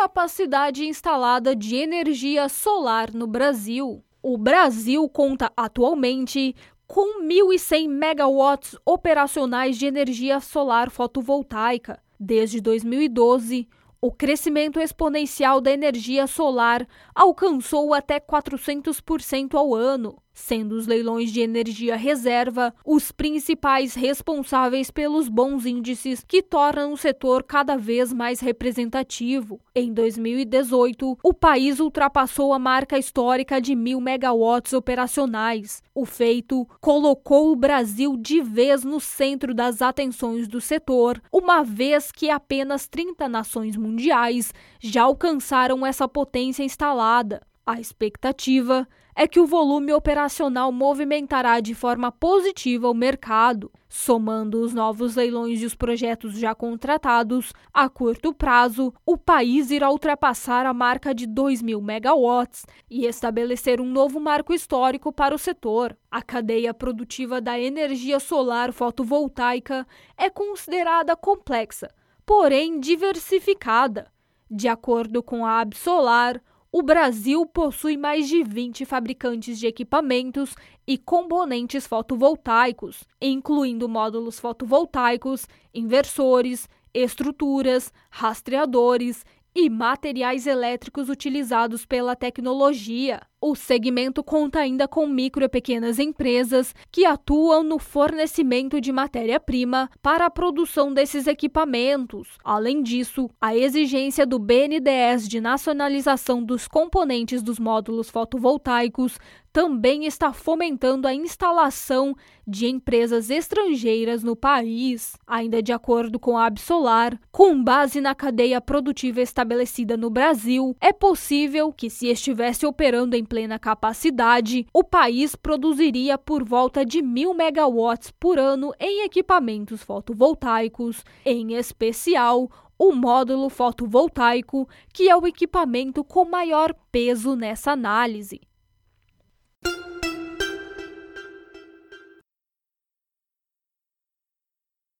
capacidade instalada de energia solar no Brasil. O Brasil conta atualmente com 1.100 megawatts operacionais de energia solar fotovoltaica. Desde 2012, o crescimento exponencial da energia solar alcançou até 400% ao ano sendo os leilões de energia reserva os principais responsáveis pelos bons índices que tornam o setor cada vez mais representativo. Em 2018, o país ultrapassou a marca histórica de mil megawatts operacionais. O feito colocou o Brasil de vez no centro das atenções do setor, uma vez que apenas 30 nações mundiais já alcançaram essa potência instalada. A expectativa é que o volume operacional movimentará de forma positiva o mercado, somando os novos leilões e os projetos já contratados. A curto prazo, o país irá ultrapassar a marca de 2 mil megawatts e estabelecer um novo marco histórico para o setor. A cadeia produtiva da energia solar fotovoltaica é considerada complexa, porém diversificada. De acordo com a Absolar, o Brasil possui mais de 20 fabricantes de equipamentos e componentes fotovoltaicos, incluindo módulos fotovoltaicos, inversores, estruturas, rastreadores e materiais elétricos utilizados pela tecnologia. O segmento conta ainda com micro e pequenas empresas que atuam no fornecimento de matéria-prima para a produção desses equipamentos. Além disso, a exigência do BNDES de nacionalização dos componentes dos módulos fotovoltaicos também está fomentando a instalação de empresas estrangeiras no país. Ainda de acordo com a Absolar, com base na cadeia produtiva estabelecida no Brasil, é possível que, se estivesse operando em plena capacidade, o país produziria por volta de mil megawatts por ano em equipamentos fotovoltaicos, em especial o módulo fotovoltaico, que é o equipamento com maior peso nessa análise.